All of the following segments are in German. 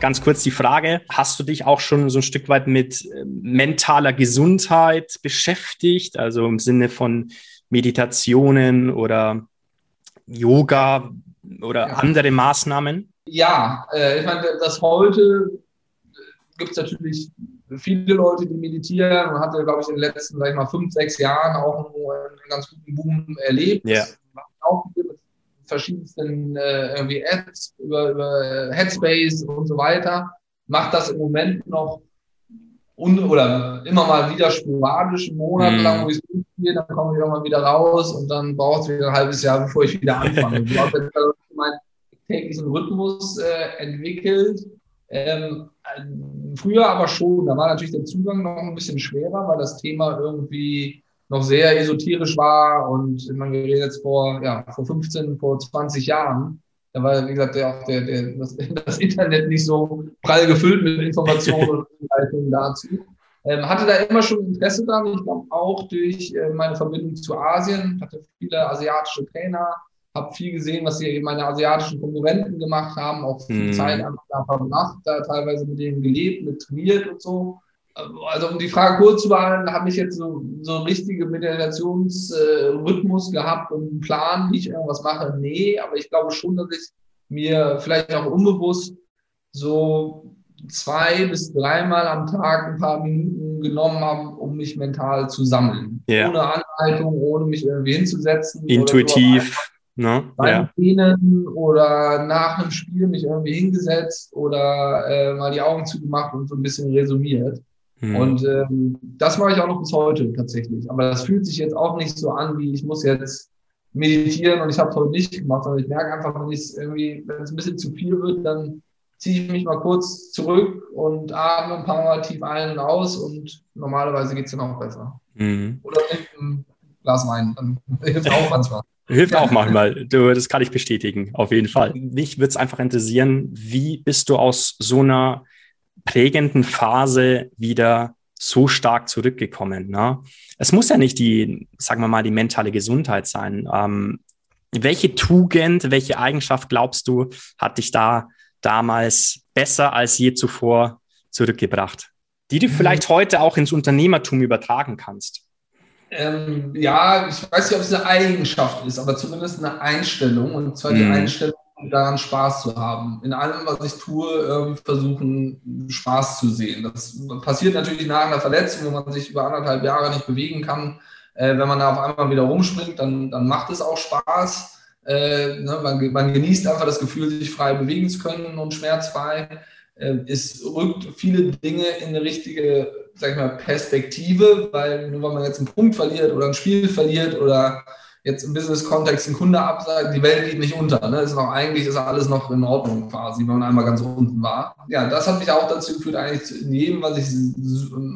Ganz kurz die Frage, hast du dich auch schon so ein Stück weit mit äh, mentaler Gesundheit beschäftigt, also im Sinne von Meditationen oder Yoga oder ja. andere Maßnahmen? Ja, äh, ich meine, das heute gibt es natürlich viele Leute, die meditieren und hatte, glaube ich, in den letzten, sag ich mal, fünf, sechs Jahren auch einen, ganz guten Boom erlebt. Ja. Auch mit verschiedensten äh, irgendwie Apps über, über Headspace und so weiter. Macht das im Moment noch un oder immer mal wieder sporadisch, monatelang, mm. wo ich es spiele, dann komme ich mal wieder raus und dann braucht es wieder ein halbes Jahr, bevor ich wieder anfange. ich habe meinen täglichen Rhythmus äh, entwickelt. Ähm, früher aber schon, da war natürlich der Zugang noch ein bisschen schwerer, weil das Thema irgendwie noch sehr esoterisch war und man redet jetzt vor, ja, vor 15, vor 20 Jahren. Da war, wie gesagt, der, auch der, der, das, das Internet nicht so prall gefüllt mit Informationen und Leitungen dazu. Ähm, hatte da immer schon Interesse dran. Ich glaube auch durch äh, meine Verbindung zu Asien, hatte viele asiatische Trainer, habe viel gesehen, was hier meine asiatischen Konkurrenten gemacht haben, auch viel hm. Zeit einfach verbracht, da teilweise mit denen gelebt, mit trainiert und so. Also um die Frage kurz zu behalten, habe ich jetzt so, so einen richtigen Meditationsrhythmus äh, gehabt und einen Plan, wie ich irgendwas mache? Nee, aber ich glaube schon, dass ich mir vielleicht auch unbewusst so zwei bis dreimal am Tag ein paar Minuten genommen habe, um mich mental zu sammeln. Yeah. Ohne Anleitung, ohne mich irgendwie hinzusetzen. Intuitiv. Ne? Beim ja. oder nach einem Spiel mich irgendwie hingesetzt oder äh, mal die Augen zugemacht und so ein bisschen resumiert. Hm. Und ähm, das mache ich auch noch bis heute tatsächlich. Aber das fühlt sich jetzt auch nicht so an, wie ich muss jetzt meditieren und ich habe es heute nicht gemacht, sondern ich merke einfach, wenn es irgendwie, wenn es ein bisschen zu viel wird, dann ziehe ich mich mal kurz zurück und atme ein paar Mal tief ein und aus und normalerweise geht es dann auch besser. Mhm. Oder ein Glas Wein, dann hilft auch manchmal. Hilft auch manchmal. Du, das kann ich bestätigen, auf jeden Fall. Mich würde es einfach interessieren, wie bist du aus so einer prägenden Phase wieder so stark zurückgekommen? Ne? Es muss ja nicht die, sagen wir mal, die mentale Gesundheit sein. Ähm, welche Tugend, welche Eigenschaft glaubst du, hat dich da damals besser als je zuvor zurückgebracht? Die du mhm. vielleicht heute auch ins Unternehmertum übertragen kannst? Ähm, ja, ich weiß nicht, ob es eine Eigenschaft ist, aber zumindest eine Einstellung. Und zwar die mhm. Einstellung, daran Spaß zu haben. In allem, was ich tue, versuchen, Spaß zu sehen. Das passiert natürlich nach einer Verletzung, wo man sich über anderthalb Jahre nicht bewegen kann. Äh, wenn man da auf einmal wieder rumspringt, dann, dann macht es auch Spaß. Äh, ne, man, genießt einfach das Gefühl, sich frei bewegen zu können und schmerzfrei. Äh, es rückt viele Dinge in eine richtige sag ich mal, Perspektive, weil nur weil man jetzt einen Punkt verliert oder ein Spiel verliert oder jetzt im Business-Kontext einen Kunde absagt, die Welt geht nicht unter. Ne? Ist noch, eigentlich ist alles noch in Ordnung quasi, wenn man einmal ganz unten war. Ja, das hat mich auch dazu geführt, eigentlich in jedem, was ich,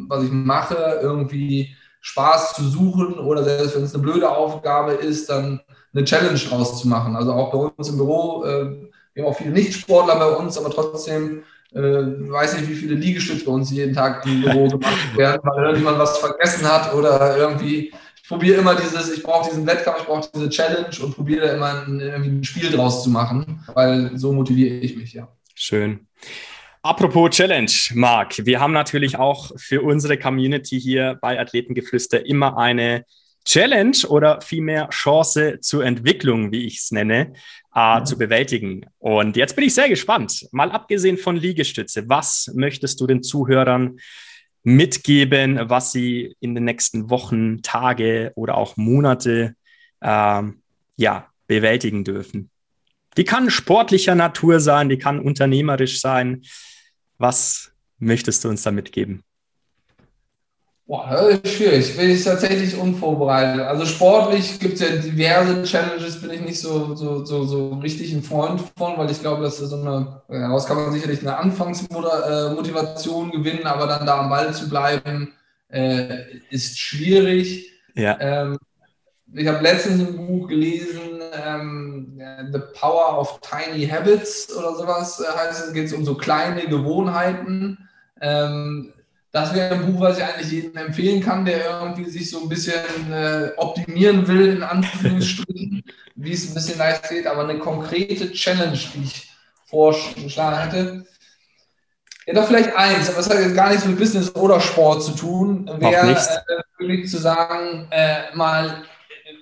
was ich mache, irgendwie Spaß zu suchen oder selbst wenn es eine blöde Aufgabe ist, dann eine Challenge draus zu machen. Also auch bei uns im Büro, äh, wir haben auch viele Nichtsportler bei uns, aber trotzdem äh, weiß nicht, wie viele Liegestütze bei uns jeden Tag im Büro gemacht werden, weil irgendjemand was vergessen hat oder irgendwie. Ich probiere immer dieses, ich brauche diesen Wettkampf, ich brauche diese Challenge und probiere immer ein, ein Spiel draus zu machen, weil so motiviere ich mich, ja. Schön. Apropos Challenge, Marc, wir haben natürlich auch für unsere Community hier bei Athletengeflüster immer eine Challenge oder vielmehr Chance zur Entwicklung, wie ich es nenne, äh, mhm. zu bewältigen. Und jetzt bin ich sehr gespannt. Mal abgesehen von Liegestütze, was möchtest du den Zuhörern mitgeben, was sie in den nächsten Wochen, Tage oder auch Monate äh, ja, bewältigen dürfen? Die kann sportlicher Natur sein, die kann unternehmerisch sein. Was möchtest du uns da mitgeben? Boah, das ist schwierig. Bin ich tatsächlich unvorbereitet. Also sportlich gibt es ja diverse Challenges, bin ich nicht so, so, so, so richtig ein Freund von, weil ich glaube, dass so eine, daraus kann man sicherlich eine Anfangsmotivation gewinnen, aber dann da am Ball zu bleiben, äh, ist schwierig. Ja. Ähm, ich habe letztens ein Buch gelesen, ähm, The Power of Tiny Habits oder sowas äh, heißt es, geht es um so kleine Gewohnheiten. Ähm, das wäre ein Buch, was ich eigentlich jedem empfehlen kann, der irgendwie sich so ein bisschen äh, optimieren will, in Anführungsstrichen, wie es ein bisschen leicht geht, aber eine konkrete Challenge, die ich vorschlagen hätte. Ja, doch vielleicht eins, aber es hat jetzt gar nichts mit Business oder Sport zu tun. Wäre äh, wirklich zu sagen, äh, mal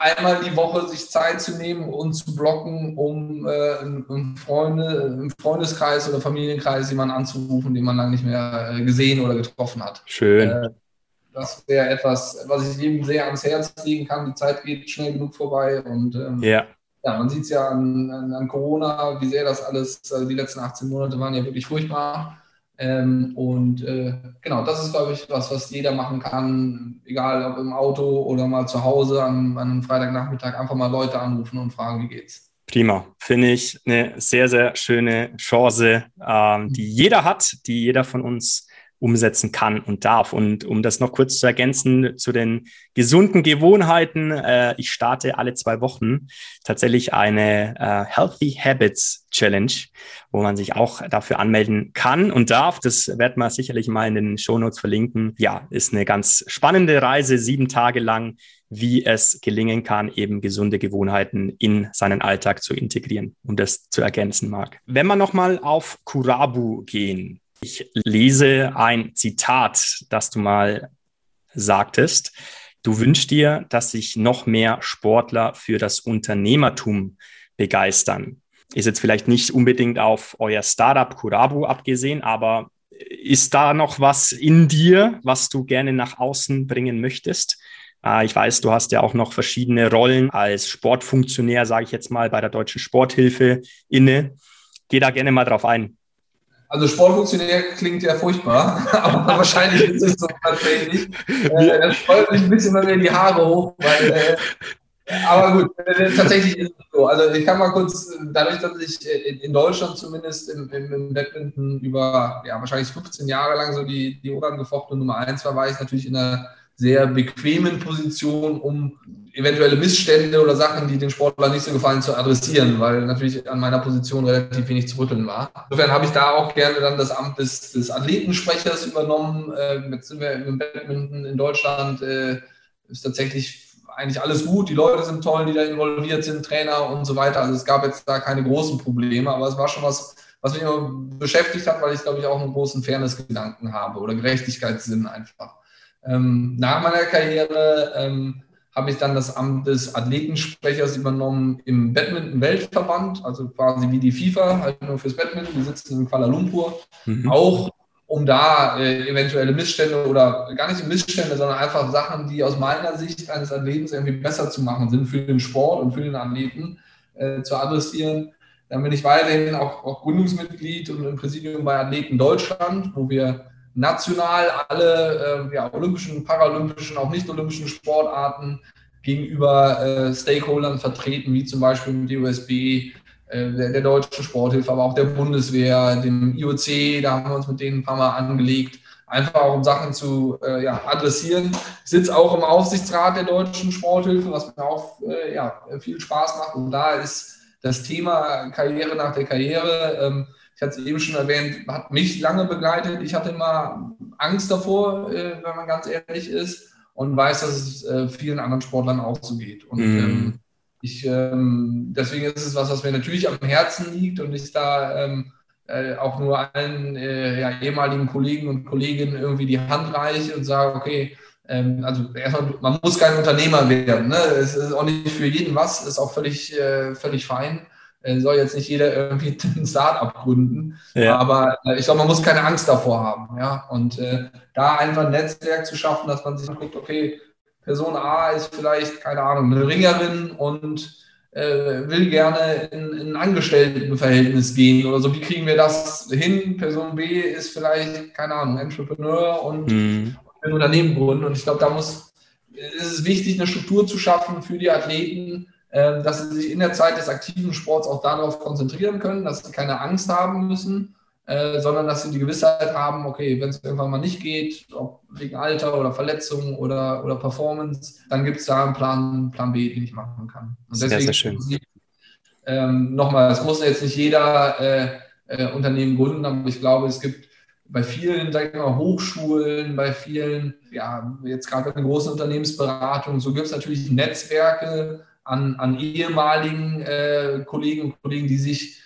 einmal die Woche sich Zeit zu nehmen und zu blocken, um äh, im, Freunde, im Freundeskreis oder Familienkreis jemanden anzurufen, den man lange nicht mehr äh, gesehen oder getroffen hat. Schön. Äh, das wäre etwas, was ich jedem sehr ans Herz legen kann. Die Zeit geht schnell genug vorbei und ähm, yeah. ja, man sieht es ja an, an, an, Corona, wie sehr das alles, also die letzten 18 Monate waren ja wirklich furchtbar. Ähm, und äh, genau, das ist, glaube ich, was, was jeder machen kann, egal ob im Auto oder mal zu Hause an, an einem Freitagnachmittag, einfach mal Leute anrufen und fragen, wie geht's. Prima. Finde ich eine sehr, sehr schöne Chance, ähm, die jeder hat, die jeder von uns umsetzen kann und darf. Und um das noch kurz zu ergänzen zu den gesunden Gewohnheiten, äh, ich starte alle zwei Wochen tatsächlich eine äh, Healthy Habits Challenge, wo man sich auch dafür anmelden kann und darf. Das werden wir sicherlich mal in den Shownotes verlinken. Ja, ist eine ganz spannende Reise, sieben Tage lang, wie es gelingen kann, eben gesunde Gewohnheiten in seinen Alltag zu integrieren, um das zu ergänzen mag. Wenn wir nochmal auf Kurabu gehen, ich lese ein Zitat, das du mal sagtest. Du wünschst dir, dass sich noch mehr Sportler für das Unternehmertum begeistern. Ist jetzt vielleicht nicht unbedingt auf euer Startup Kurabu abgesehen, aber ist da noch was in dir, was du gerne nach außen bringen möchtest? Ah, ich weiß, du hast ja auch noch verschiedene Rollen als Sportfunktionär, sage ich jetzt mal, bei der Deutschen Sporthilfe inne. Geh da gerne mal drauf ein. Also Sportfunktionär klingt ja furchtbar, aber wahrscheinlich ist es so tatsächlich. Äh, das freut mich ein bisschen bei mir die Haare hoch, weil, äh, aber gut, äh, tatsächlich ist es so. Also ich kann mal kurz, dadurch, dass ich in Deutschland zumindest im, im, im Badminton über ja, wahrscheinlich 15 Jahre lang so die, die unangefochtene Nummer 1 war, war ich natürlich in einer sehr bequemen Position, um eventuelle Missstände oder Sachen, die den Sportlern nicht so gefallen, zu adressieren, weil natürlich an meiner Position relativ wenig zu rütteln war. Insofern habe ich da auch gerne dann das Amt des, des Athletensprechers übernommen. Äh, jetzt sind wir im Badminton in Deutschland, äh, ist tatsächlich eigentlich alles gut. Die Leute sind toll, die da involviert sind, Trainer und so weiter. Also es gab jetzt da keine großen Probleme, aber es war schon was, was mich immer beschäftigt hat, weil ich glaube ich auch einen großen Fairness-Gedanken habe oder Gerechtigkeitssinn einfach. Ähm, nach meiner Karriere ähm, habe ich dann das Amt des Athletensprechers übernommen im Badminton-Weltverband, also quasi wie die FIFA, halt nur fürs Badminton. Die sitzen in Kuala Lumpur. Mhm. Auch um da äh, eventuelle Missstände oder gar nicht Missstände, sondern einfach Sachen, die aus meiner Sicht eines Athleten irgendwie besser zu machen sind für den Sport und für den Athleten äh, zu adressieren. Dann bin ich weiterhin auch, auch Gründungsmitglied und im Präsidium bei Athleten Deutschland, wo wir national alle äh, ja, olympischen, paralympischen, auch nicht olympischen Sportarten gegenüber äh, Stakeholdern vertreten, wie zum Beispiel mit DOSB, äh, der, der, Deutschen Sporthilfe, aber auch der Bundeswehr, dem IOC, da haben wir uns mit denen ein paar Mal angelegt, einfach auch um Sachen zu äh, ja, adressieren. Ich sitze auch im Aufsichtsrat der Deutschen Sporthilfe, was mir auch äh, ja, viel Spaß macht. Und da ist das Thema Karriere nach der Karriere. Ähm, ich hatte es eben schon erwähnt, hat mich lange begleitet. Ich hatte immer Angst davor, äh, wenn man ganz ehrlich ist, und weiß, dass es äh, vielen anderen Sportlern auch so geht. Und mm. ähm, ich, ähm, deswegen ist es was, was mir natürlich am Herzen liegt und ich da ähm, äh, auch nur allen äh, ja, ehemaligen Kollegen und Kolleginnen irgendwie die Hand reiche und sage, okay, ähm, also erstmal, man muss kein Unternehmer werden. Ne? Es ist auch nicht für jeden was, ist auch völlig, äh, völlig fein. Äh, soll jetzt nicht jeder irgendwie ein Start-up gründen, ja. aber äh, ich glaube, man muss keine Angst davor haben. Ja? Und äh, da einfach ein Netzwerk zu schaffen, dass man sich guckt, okay, Person A ist vielleicht, keine Ahnung, eine Ringerin und äh, will gerne in, in, ein Angestelltenverhältnis gehen oder so. Wie kriegen wir das hin? Person B ist vielleicht, keine Ahnung, Entrepreneur und mhm. ein Unternehmen gründen. Und ich glaube, da muss, ist es wichtig, eine Struktur zu schaffen für die Athleten, dass sie sich in der Zeit des aktiven Sports auch darauf konzentrieren können, dass sie keine Angst haben müssen, äh, sondern dass sie die Gewissheit haben, okay, wenn es irgendwann mal nicht geht, ob wegen Alter oder Verletzung oder, oder Performance, dann gibt es da einen Plan, Plan B, den ich machen kann. Und deswegen sehr, sehr schön. ähm, nochmal, es muss jetzt nicht jeder äh, äh, Unternehmen gründen, aber ich glaube, es gibt bei vielen sag ich mal, Hochschulen, bei vielen, ja, jetzt gerade den großen Unternehmensberatungen, so gibt es natürlich Netzwerke, an, an ehemaligen äh, Kolleginnen und Kollegen, die sich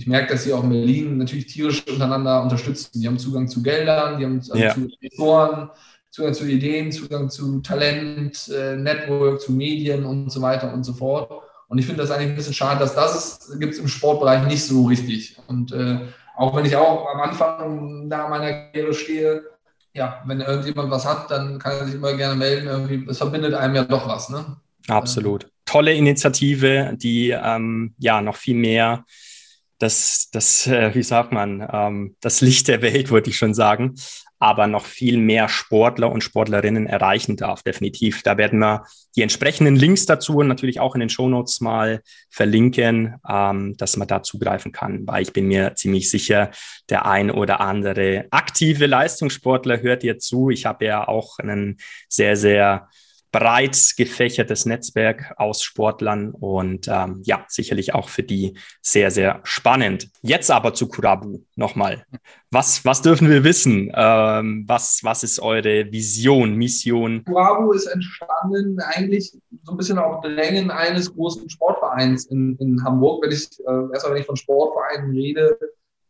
ich merke, dass sie auch in Berlin natürlich tierisch untereinander unterstützen. Die haben Zugang zu Geldern, die haben also ja. zu Investoren, Zugang zu Ideen, Zugang zu Talent, äh, Network, zu Medien und so weiter und so fort. Und ich finde das eigentlich ein bisschen schade, dass das gibt es im Sportbereich nicht so richtig. Und äh, auch wenn ich auch am Anfang da meiner Karriere stehe, ja, wenn irgendjemand was hat, dann kann er sich immer gerne melden. Irgendwie, es verbindet einem ja doch was, ne? Absolut. Tolle Initiative, die ähm, ja noch viel mehr das, das äh, wie sagt man, ähm, das Licht der Welt, würde ich schon sagen, aber noch viel mehr Sportler und Sportlerinnen erreichen darf, definitiv. Da werden wir die entsprechenden Links dazu und natürlich auch in den Shownotes mal verlinken, ähm, dass man da zugreifen kann, weil ich bin mir ziemlich sicher, der ein oder andere aktive Leistungssportler hört ihr zu. Ich habe ja auch einen sehr, sehr breit gefächertes Netzwerk aus Sportlern und ähm, ja, sicherlich auch für die sehr, sehr spannend. Jetzt aber zu Kurabu nochmal. Was, was dürfen wir wissen? Ähm, was, was ist eure Vision, Mission? Kurabu ist entstanden eigentlich so ein bisschen auf Drängen eines großen Sportvereins in, in Hamburg. Wenn ich, äh, erstmal wenn ich von Sportvereinen rede,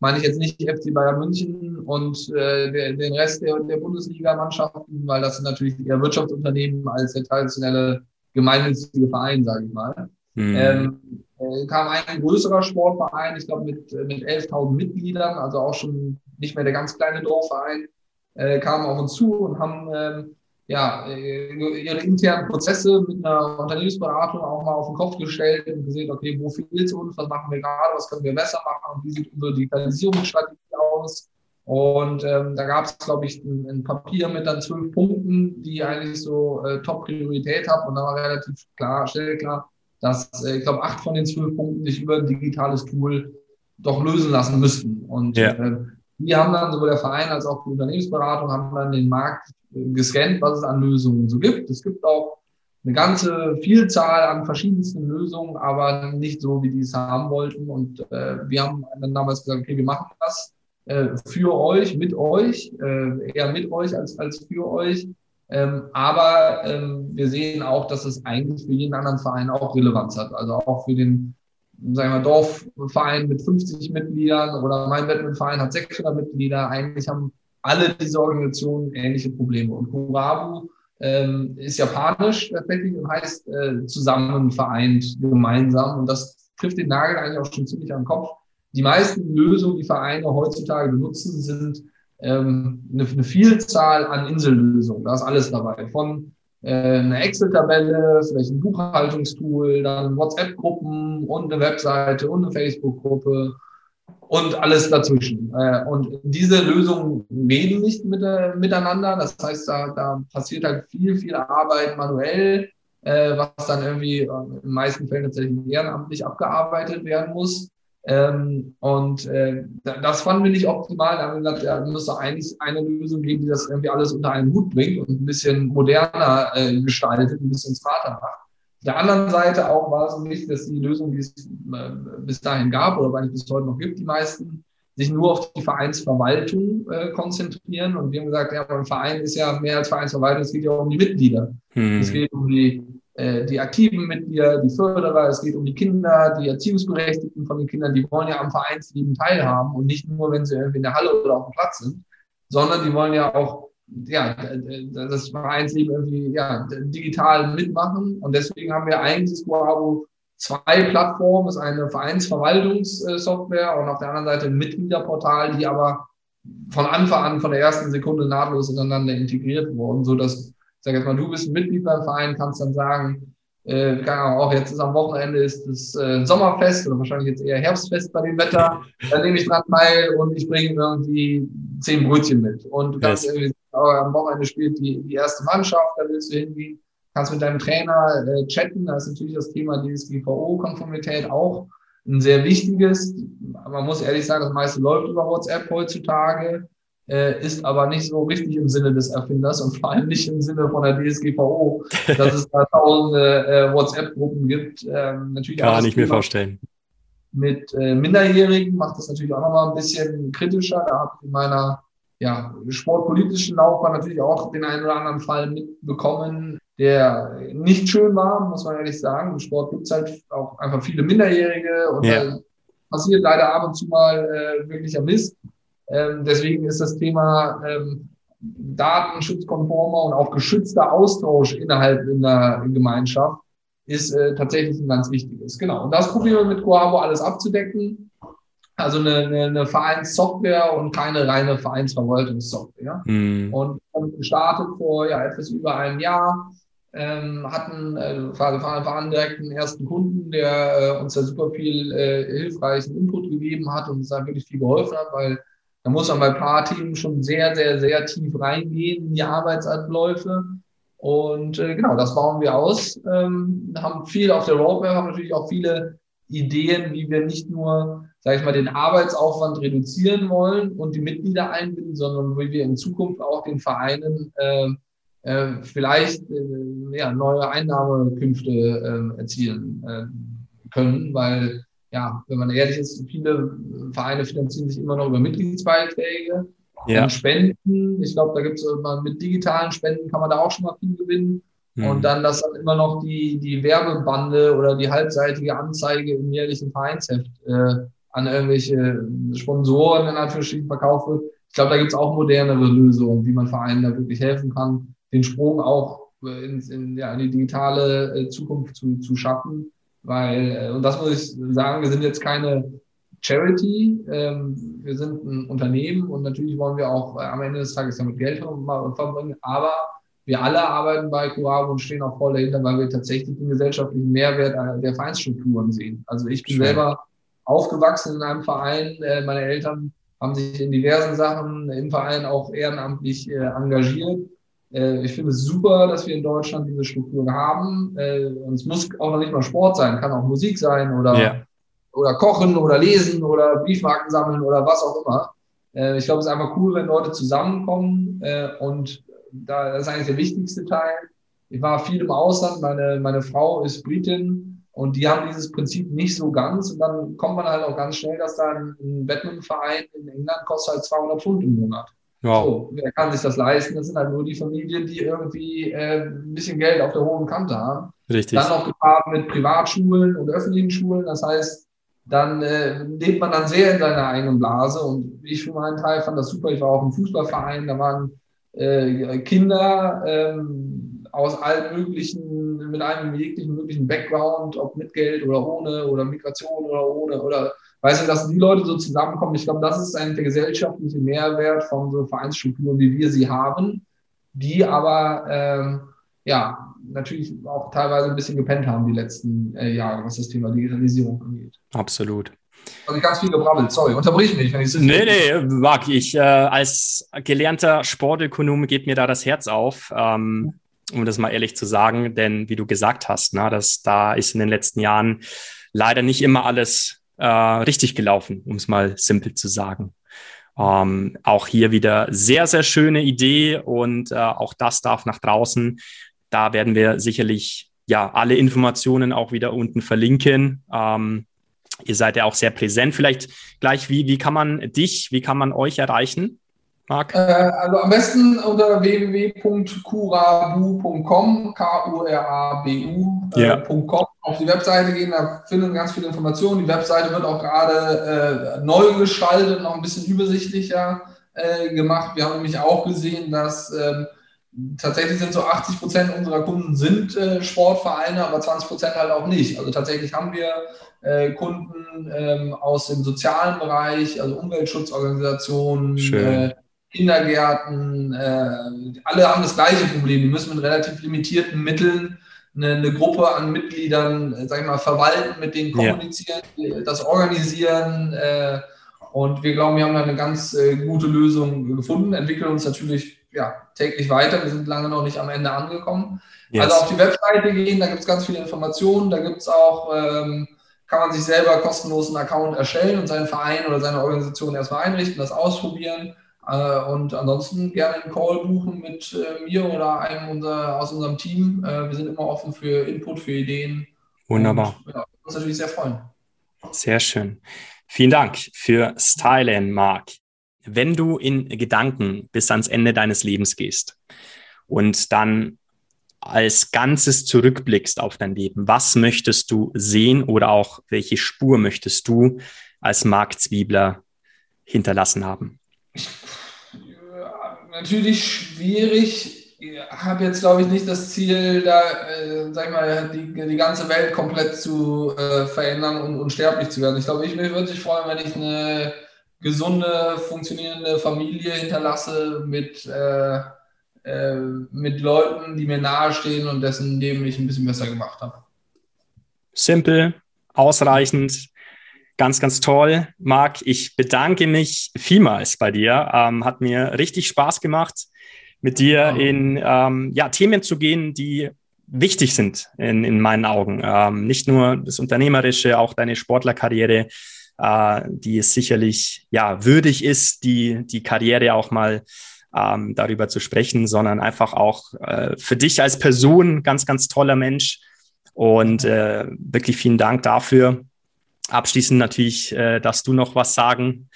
meine ich jetzt nicht FC Bayern München und äh, der, den Rest der, der Bundesliga-Mannschaften, weil das sind natürlich eher Wirtschaftsunternehmen als der traditionelle gemeinnützige Verein, sage ich mal. Mhm. Ähm, äh, kam ein größerer Sportverein, ich glaube mit, mit 11.000 Mitgliedern, also auch schon nicht mehr der ganz kleine Dorfverein, äh, kamen auf uns zu und haben ähm, ja, äh, ihre internen Prozesse mit einer Unternehmensberatung auch mal auf den Kopf gestellt und gesehen, okay, wo fehlt es uns, was machen wir gerade, was können wir besser machen und wie sieht unsere Digitalisierungsstrategie aus. Und ähm, da gab es, glaube ich, ein, ein, Papier mit dann zwölf Punkten, die eigentlich so äh, Top-Priorität haben. Und da war relativ klar, schnell klar, dass äh, ich glaube, acht von den zwölf Punkten sich über ein digitales Tool doch lösen lassen müssten. Und ja. äh, die haben dann sowohl der Verein als auch die Unternehmensberatung haben dann den Markt gescannt, was es an Lösungen so gibt. Es gibt auch eine ganze Vielzahl an verschiedensten Lösungen, aber nicht so, wie die es haben wollten. Und äh, wir haben dann damals gesagt, okay, wir machen das äh, für euch, mit euch, äh, eher mit euch als, als für euch. Ähm, aber ähm, wir sehen auch, dass es eigentlich für jeden anderen Verein auch Relevanz hat. Also auch für den, sagen wir, Dorfverein mit 50 Mitgliedern oder mein Badmintonverein hat 600 Mitglieder. Eigentlich haben alle diese Organisationen ähnliche Probleme. Und Kurabu ähm, ist japanisch tatsächlich und heißt äh, zusammen, vereint, gemeinsam. Und das trifft den Nagel eigentlich auch schon ziemlich am Kopf. Die meisten Lösungen, die Vereine heutzutage benutzen, sind ähm, eine, eine Vielzahl an Insellösungen. Da ist alles dabei. Von eine Excel-Tabelle, vielleicht ein Buchhaltungstool, dann WhatsApp-Gruppen und eine Webseite und eine Facebook-Gruppe und alles dazwischen. Äh, und diese Lösungen reden nicht mit, miteinander. Das heißt, da, da passiert halt viel, viel Arbeit manuell, äh, was dann irgendwie äh, in den meisten Fällen tatsächlich ehrenamtlich abgearbeitet werden muss. Ähm, und das fanden wir nicht optimal. Da haben wir gesagt, ja, doch eigentlich eine Lösung geben, die das irgendwie alles unter einen Hut bringt und ein bisschen moderner gestaltet, ein bisschen smarter macht der anderen Seite auch war es nicht, dass die Lösung, die es äh, bis dahin gab oder eigentlich bis heute noch gibt, die meisten, sich nur auf die Vereinsverwaltung äh, konzentrieren. Und wir haben gesagt, ja, beim Verein ist ja mehr als Vereinsverwaltung, es geht ja auch um die Mitglieder. Hm. Es geht um die, äh, die aktiven Mitglieder, die Förderer, es geht um die Kinder, die Erziehungsberechtigten von den Kindern, die wollen ja am Vereinsleben teilhaben und nicht nur, wenn sie irgendwie in der Halle oder auf dem Platz sind, sondern die wollen ja auch ja, das Vereinsleben irgendwie ja, digital mitmachen. Und deswegen haben wir eigentlich Squabo zwei Plattformen. Das ist eine Vereinsverwaltungssoftware und auf der anderen Seite ein Mitgliederportal, die aber von Anfang an, von der ersten Sekunde nahtlos ineinander integriert wurden, so ich sage jetzt mal, du bist ein Mitglied beim Verein, kannst dann sagen, äh, kann auch jetzt ist am Wochenende ist das äh, Sommerfest oder wahrscheinlich jetzt eher Herbstfest bei dem Wetter. Da nehme ich dran teil und ich bringe irgendwie zehn Brötchen mit. Und du kannst yes. irgendwie am Wochenende spielt die, die erste Mannschaft, da willst du hingehen, kannst mit deinem Trainer äh, chatten, da ist natürlich das Thema DSGVO-Konformität auch ein sehr wichtiges. Man muss ehrlich sagen, das meiste läuft über WhatsApp heutzutage, äh, ist aber nicht so richtig im Sinne des Erfinders und vor allem nicht im Sinne von der DSGVO, dass es da tausende äh, WhatsApp-Gruppen gibt. Ähm, natürlich Kann ich mir vorstellen. Mit äh, Minderjährigen macht das natürlich auch nochmal ein bisschen kritischer. Da habe ich in meiner ja, sportpolitischen Laufbahn natürlich auch den einen oder anderen Fall mitbekommen, der nicht schön war, muss man ehrlich sagen. Im Sport gibt es halt auch einfach viele Minderjährige und ja. passiert leider ab und zu mal äh, wirklicher Mist. Ähm, deswegen ist das Thema ähm, datenschutzkonformer und auch geschützter Austausch innerhalb in der Gemeinschaft ist äh, tatsächlich ein ganz wichtiges. Genau. Und das probieren wir mit Coabo alles abzudecken. Also eine, eine, eine Vereinssoftware und keine reine Vereinsverwaltungssoftware. Mhm. Und gestartet vor ja, etwas über einem Jahr, ähm, hatten äh, waren direkt einen ersten Kunden, der äh, uns da super viel äh, hilfreichen Input gegeben hat und uns da wirklich viel geholfen hat, weil da muss man bei Paar-Teams schon sehr, sehr, sehr tief reingehen in die Arbeitsabläufe. Und äh, genau, das bauen wir aus. Ähm, haben viel auf der Roadmap, haben natürlich auch viele Ideen, wie wir nicht nur, sage ich mal, den Arbeitsaufwand reduzieren wollen und die Mitglieder einbinden, sondern wie wir in Zukunft auch den Vereinen äh, äh, vielleicht äh, ja, neue Einnahmekünfte äh, erzielen äh, können, weil ja, wenn man ehrlich ist, viele Vereine finanzieren sich immer noch über Mitgliedsbeiträge ja. und Spenden. Ich glaube, da gibt es mit digitalen Spenden kann man da auch schon mal viel gewinnen. Mhm. Und dann, dass dann immer noch die, die Werbebande oder die halbseitige Anzeige im jährlichen Vereinsheft äh, an irgendwelche Sponsoren in Anführungsstrichen verkauft wird. Ich glaube, da gibt es auch modernere Lösungen, wie man Vereinen da wirklich helfen kann, den Sprung auch in, in, ja, in die digitale äh, Zukunft zu, zu schaffen. Weil, äh, und das muss ich sagen, wir sind jetzt keine Charity, ähm, wir sind ein Unternehmen und natürlich wollen wir auch äh, am Ende des Tages damit Geld verbringen, aber wir alle arbeiten bei Curabo und stehen auch voll dahinter, weil wir tatsächlich den gesellschaftlichen Mehrwert der Vereinsstrukturen sehen. Also ich bin Schön. selber aufgewachsen in einem Verein, äh, meine Eltern haben sich in diversen Sachen im Verein auch ehrenamtlich äh, engagiert ich finde es super, dass wir in Deutschland diese Strukturen haben. Äh, und es muss auch noch nicht mal Sport sein, kann auch Musik sein oder, yeah. oder Kochen oder Lesen oder Briefmarken sammeln oder was auch immer. Äh, ich glaube, es ist einfach cool, wenn Leute zusammenkommen und da, das ist eigentlich der wichtigste Teil. Ich war viel im Ausland, meine, meine Frau ist Britin und die haben dieses Prinzip nicht so ganz und dann kommt man halt auch ganz schnell, dass da ein, ein Badmintonverein in England kostet halt 200 Pfund im Monat. Wow. So, wer kann sich das leisten? Das sind halt nur die Familien, die irgendwie äh, ein bisschen Geld auf der hohen Kante haben. Richtig. Dann noch gepaart mit Privatschulen und öffentlichen Schulen. Das heißt, dann äh, lebt man dann sehr in seiner eigenen Blase. Und ich für meinen Teil fand das super. Ich war auch im Fußballverein, da waren äh, Kinder ähm, aus allen möglichen, mit einem jeglichen möglichen Background, ob mit Geld oder ohne oder Migration oder ohne oder Weißt du, dass die Leute so zusammenkommen, ich glaube, das ist eigentlich der gesellschaftliche Mehrwert von so Vereinsstrukturen, wie wir sie haben, die aber ähm, ja natürlich auch teilweise ein bisschen gepennt haben die letzten äh, Jahre, was das Thema Digitalisierung angeht. Absolut. Also ganz viel gebrabbelt, sorry, unterbrich mich, wenn ich es Nee, nee, mag ich. Äh, als gelernter Sportökonom geht mir da das Herz auf. Ähm, um das mal ehrlich zu sagen, denn wie du gesagt hast, na, dass da ist in den letzten Jahren leider nicht immer alles äh, richtig gelaufen, um es mal simpel zu sagen. Ähm, auch hier wieder sehr, sehr schöne Idee und äh, auch das darf nach draußen. Da werden wir sicherlich ja alle Informationen auch wieder unten verlinken. Ähm, ihr seid ja auch sehr präsent. Vielleicht gleich, wie, wie kann man dich, wie kann man euch erreichen? Marc? Äh, also am besten unter www.kurabu.com, K-U-R-A-B-U.com. Äh, yeah. Auf die Webseite gehen, da finden ganz viele Informationen. Die Webseite wird auch gerade äh, neu gestaltet, noch ein bisschen übersichtlicher äh, gemacht. Wir haben nämlich auch gesehen, dass ähm, tatsächlich sind so 80 Prozent unserer Kunden sind äh, Sportvereine, aber 20 Prozent halt auch nicht. Also tatsächlich haben wir äh, Kunden ähm, aus dem sozialen Bereich, also Umweltschutzorganisationen, äh, Kindergärten, äh, alle haben das gleiche Problem. Die müssen mit relativ limitierten Mitteln eine, eine Gruppe an Mitgliedern, äh, sag ich mal, verwalten, mit denen kommunizieren, ja. das organisieren. Äh, und wir glauben, wir haben da eine ganz äh, gute Lösung gefunden, entwickeln uns natürlich ja, täglich weiter. Wir sind lange noch nicht am Ende angekommen. Yes. Also auf die Webseite gehen, da gibt es ganz viele Informationen, da gibt es auch, ähm, kann man sich selber kostenlos einen Account erstellen und seinen Verein oder seine Organisation erstmal einrichten, das ausprobieren. Äh, und ansonsten gerne einen Call buchen mit äh, mir oder einem unser, aus unserem Team. Äh, wir sind immer offen für Input, für Ideen. Wunderbar. Und, ja, uns natürlich sehr freuen. Sehr schön. Vielen Dank für Stylen, Marc. Wenn du in Gedanken bis ans Ende deines Lebens gehst und dann als Ganzes zurückblickst auf dein Leben, was möchtest du sehen oder auch welche Spur möchtest du als Marc Zwiebler hinterlassen haben? Ja, natürlich schwierig. Ich habe jetzt, glaube ich, nicht das Ziel, da, äh, sag ich mal, die, die ganze Welt komplett zu äh, verändern und unsterblich zu werden. Ich glaube, ich würde mich freuen, wenn ich eine gesunde, funktionierende Familie hinterlasse mit, äh, äh, mit Leuten, die mir nahestehen und dessen Leben ich ein bisschen besser gemacht habe. Simpel, ausreichend, ganz, ganz toll. Marc, ich bedanke mich vielmals bei dir. Ähm, hat mir richtig Spaß gemacht, mit dir in ähm, ja, Themen zu gehen, die wichtig sind in, in meinen Augen. Ähm, nicht nur das Unternehmerische, auch deine Sportlerkarriere äh, die es sicherlich ja würdig ist, die, die Karriere auch mal ähm, darüber zu sprechen, sondern einfach auch äh, für dich als Person ganz, ganz toller Mensch. Und äh, wirklich vielen Dank dafür. Abschließend natürlich, äh, dass du noch was sagen.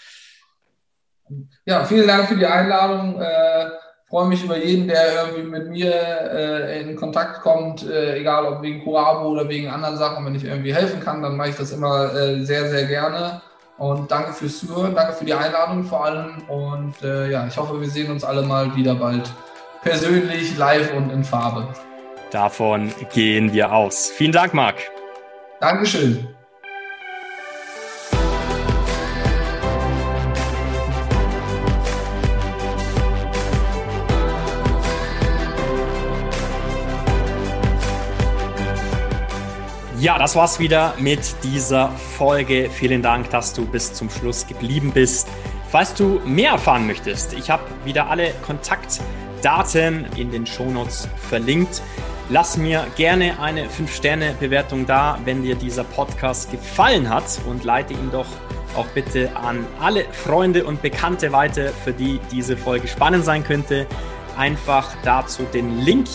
Ja, vielen Dank für die Einladung. Äh, freue mich über jeden, der irgendwie mit mir äh, in Kontakt kommt, äh, egal ob wegen Coabo oder wegen anderen Sachen. Wenn ich irgendwie helfen kann, dann mache ich das immer äh, sehr, sehr gerne. Und danke fürs Zuhören, danke für die Einladung vor allem. Und äh, ja, ich hoffe, wir sehen uns alle mal wieder bald persönlich, live und in Farbe. Davon gehen wir aus. Vielen Dank, Marc. Dankeschön. Ja, das war's wieder mit dieser Folge. Vielen Dank, dass du bis zum Schluss geblieben bist. Falls du mehr erfahren möchtest, ich habe wieder alle Kontaktdaten in den Shownotes verlinkt. Lass mir gerne eine 5-Sterne-Bewertung da, wenn dir dieser Podcast gefallen hat und leite ihn doch auch bitte an alle Freunde und Bekannte weiter, für die diese Folge spannend sein könnte. Einfach dazu den Link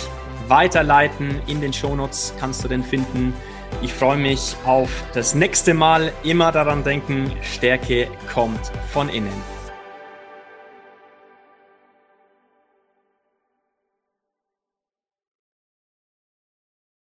weiterleiten. In den Shownotes kannst du den finden. Ich freue mich auf das nächste Mal. Immer daran denken, Stärke kommt von innen.